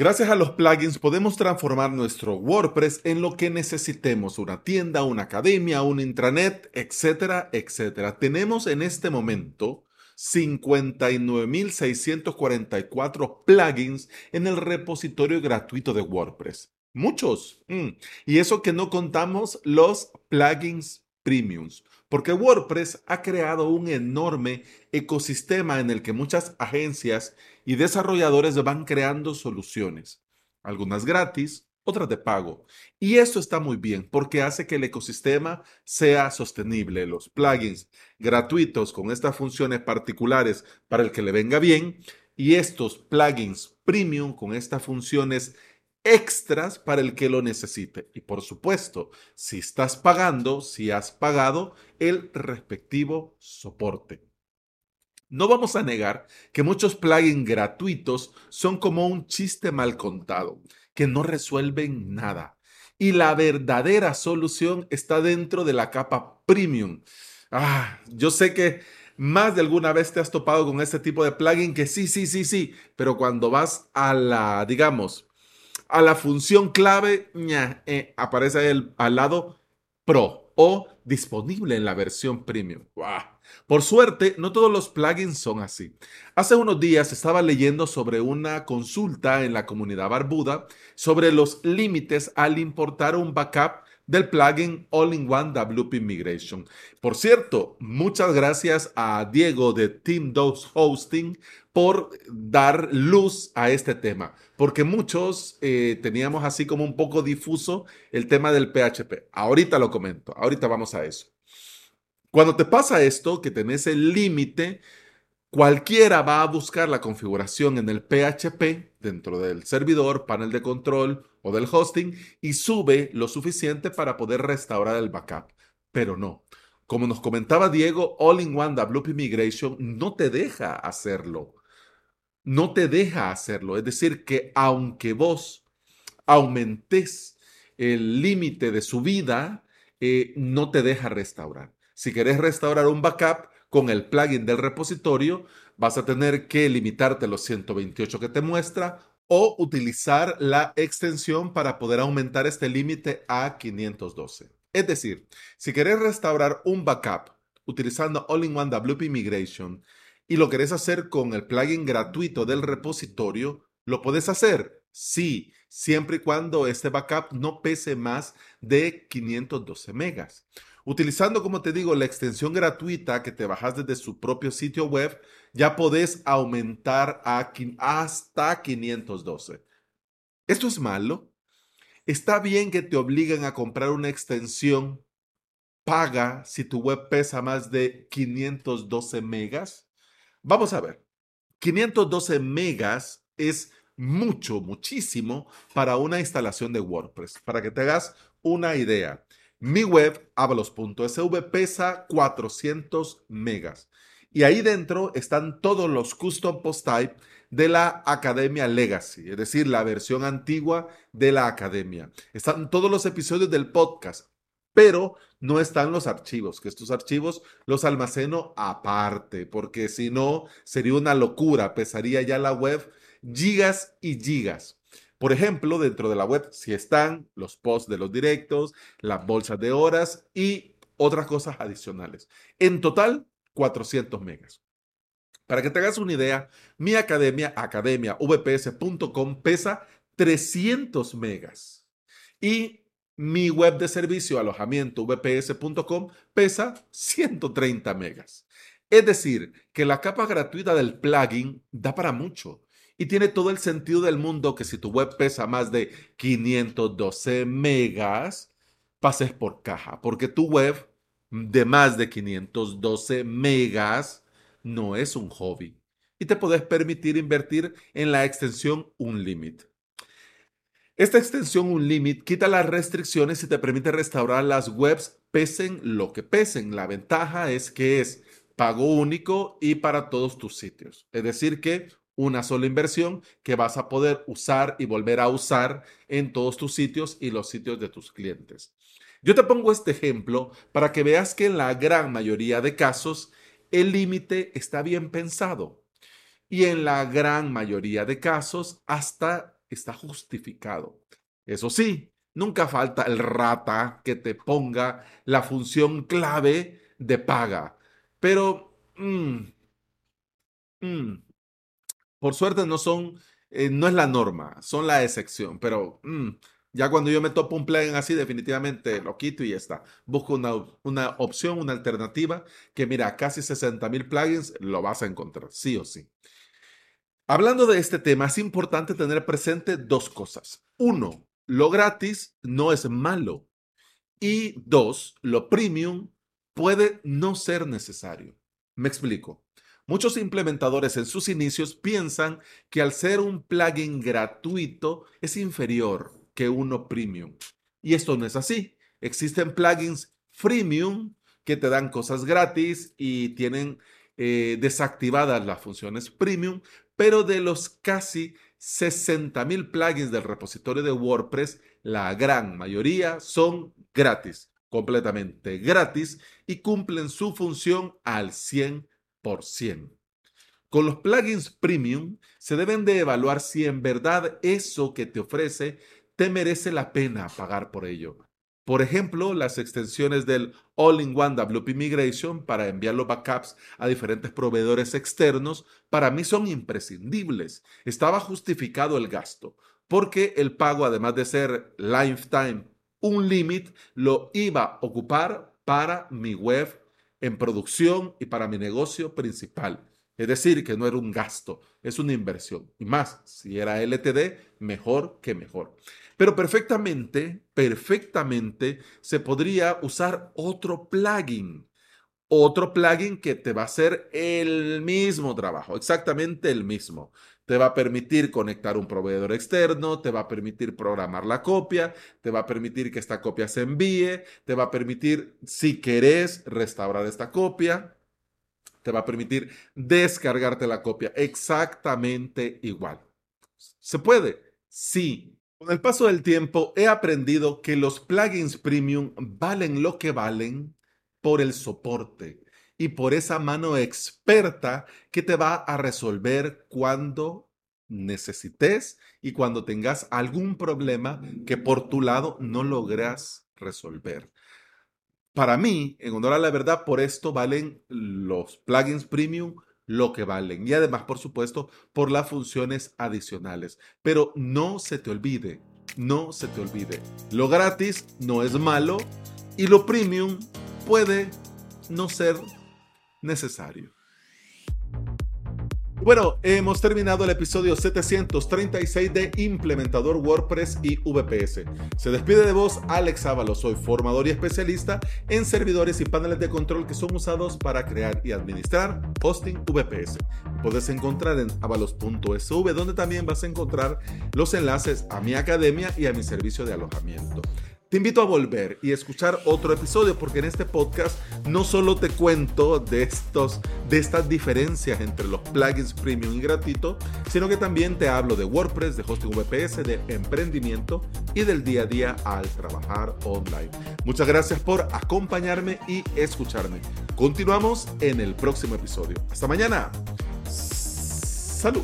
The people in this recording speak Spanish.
Gracias a los plugins podemos transformar nuestro WordPress en lo que necesitemos, una tienda, una academia, un intranet, etcétera, etcétera. Tenemos en este momento 59.644 plugins en el repositorio gratuito de WordPress. Muchos. Mm. Y eso que no contamos los plugins premiums, porque WordPress ha creado un enorme ecosistema en el que muchas agencias y desarrolladores van creando soluciones, algunas gratis, otras de pago. Y esto está muy bien porque hace que el ecosistema sea sostenible. Los plugins gratuitos con estas funciones particulares para el que le venga bien y estos plugins premium con estas funciones extras para el que lo necesite. Y por supuesto, si estás pagando, si has pagado el respectivo soporte. No vamos a negar que muchos plugins gratuitos son como un chiste mal contado, que no resuelven nada. Y la verdadera solución está dentro de la capa premium. Ah, yo sé que más de alguna vez te has topado con este tipo de plugin que sí, sí, sí, sí, pero cuando vas a la, digamos, a la función clave, eh, aparece el, al lado Pro o disponible en la versión premium. Por suerte, no todos los plugins son así. Hace unos días estaba leyendo sobre una consulta en la comunidad barbuda sobre los límites al importar un backup del plugin All-in-One WP Migration. Por cierto, muchas gracias a Diego de Team Dose Hosting por dar luz a este tema, porque muchos eh, teníamos así como un poco difuso el tema del PHP. Ahorita lo comento, ahorita vamos a eso. Cuando te pasa esto, que tenés el límite, cualquiera va a buscar la configuración en el PHP dentro del servidor, panel de control o del hosting y sube lo suficiente para poder restaurar el backup. Pero no. Como nos comentaba Diego, All-in-One WP Migration no te deja hacerlo no te deja hacerlo. Es decir, que aunque vos aumentes el límite de subida, eh, no te deja restaurar. Si querés restaurar un backup con el plugin del repositorio, vas a tener que limitarte los 128 que te muestra o utilizar la extensión para poder aumentar este límite a 512. Es decir, si querés restaurar un backup utilizando All-in-One WP Migration, y lo querés hacer con el plugin gratuito del repositorio, ¿lo puedes hacer? Sí, siempre y cuando este backup no pese más de 512 megas. Utilizando, como te digo, la extensión gratuita que te bajas desde su propio sitio web, ya podés aumentar a, hasta 512. ¿Esto es malo? Está bien que te obliguen a comprar una extensión paga si tu web pesa más de 512 megas. Vamos a ver. 512 megas es mucho, muchísimo para una instalación de WordPress. Para que te hagas una idea, mi web, avalos.sv, pesa 400 megas. Y ahí dentro están todos los custom post type de la Academia Legacy, es decir, la versión antigua de la Academia. Están todos los episodios del podcast, pero no están los archivos, que estos archivos los almaceno aparte, porque si no sería una locura, pesaría ya la web gigas y gigas. Por ejemplo, dentro de la web si están los posts de los directos, las bolsas de horas y otras cosas adicionales. En total, 400 megas. Para que te hagas una idea, mi academia, academiavps.com, pesa 300 megas. Y mi web de servicio alojamiento vps.com pesa 130 megas. Es decir, que la capa gratuita del plugin da para mucho y tiene todo el sentido del mundo que si tu web pesa más de 512 megas, pases por caja, porque tu web de más de 512 megas no es un hobby y te puedes permitir invertir en la extensión Unlimit. Esta extensión Unlimit quita las restricciones y te permite restaurar las webs pesen lo que pesen. La ventaja es que es pago único y para todos tus sitios. Es decir, que una sola inversión que vas a poder usar y volver a usar en todos tus sitios y los sitios de tus clientes. Yo te pongo este ejemplo para que veas que en la gran mayoría de casos el límite está bien pensado y en la gran mayoría de casos hasta está justificado. Eso sí, nunca falta el rata que te ponga la función clave de paga. Pero, mm, mm, por suerte no son, eh, no es la norma, son la excepción. Pero mm, ya cuando yo me topo un plugin así, definitivamente lo quito y ya está. Busco una, una opción, una alternativa que mira, casi 60 mil plugins lo vas a encontrar, sí o sí. Hablando de este tema, es importante tener presente dos cosas. Uno, lo gratis no es malo. Y dos, lo premium puede no ser necesario. Me explico. Muchos implementadores en sus inicios piensan que al ser un plugin gratuito es inferior que uno premium. Y esto no es así. Existen plugins freemium que te dan cosas gratis y tienen eh, desactivadas las funciones premium, pero de los casi 60.000 plugins del repositorio de WordPress, la gran mayoría son gratis, completamente gratis y cumplen su función al 100%. Con los plugins premium se deben de evaluar si en verdad eso que te ofrece te merece la pena pagar por ello. Por ejemplo, las extensiones del All-in-One WP Migration para enviar los backups a diferentes proveedores externos para mí son imprescindibles. Estaba justificado el gasto porque el pago, además de ser lifetime, un limit, lo iba a ocupar para mi web en producción y para mi negocio principal. Es decir, que no era un gasto, es una inversión. Y más, si era LTD, mejor que mejor. Pero perfectamente, perfectamente se podría usar otro plugin. Otro plugin que te va a hacer el mismo trabajo, exactamente el mismo. Te va a permitir conectar un proveedor externo, te va a permitir programar la copia, te va a permitir que esta copia se envíe, te va a permitir, si querés, restaurar esta copia te va a permitir descargarte la copia exactamente igual. ¿Se puede? Sí. Con el paso del tiempo he aprendido que los plugins premium valen lo que valen por el soporte y por esa mano experta que te va a resolver cuando necesites y cuando tengas algún problema que por tu lado no logras resolver. Para mí, en honor a la verdad, por esto valen los plugins premium lo que valen. Y además, por supuesto, por las funciones adicionales. Pero no se te olvide, no se te olvide. Lo gratis no es malo y lo premium puede no ser necesario. Bueno, hemos terminado el episodio 736 de Implementador WordPress y VPS. Se despide de vos Alex Ábalos, soy formador y especialista en servidores y paneles de control que son usados para crear y administrar hosting VPS. Puedes encontrar en avalos.sv donde también vas a encontrar los enlaces a mi academia y a mi servicio de alojamiento. Te invito a volver y escuchar otro episodio porque en este podcast no solo te cuento de, estos, de estas diferencias entre los plugins premium y gratuito, sino que también te hablo de WordPress, de hosting VPS, de emprendimiento y del día a día al trabajar online. Muchas gracias por acompañarme y escucharme. Continuamos en el próximo episodio. Hasta mañana. Salud.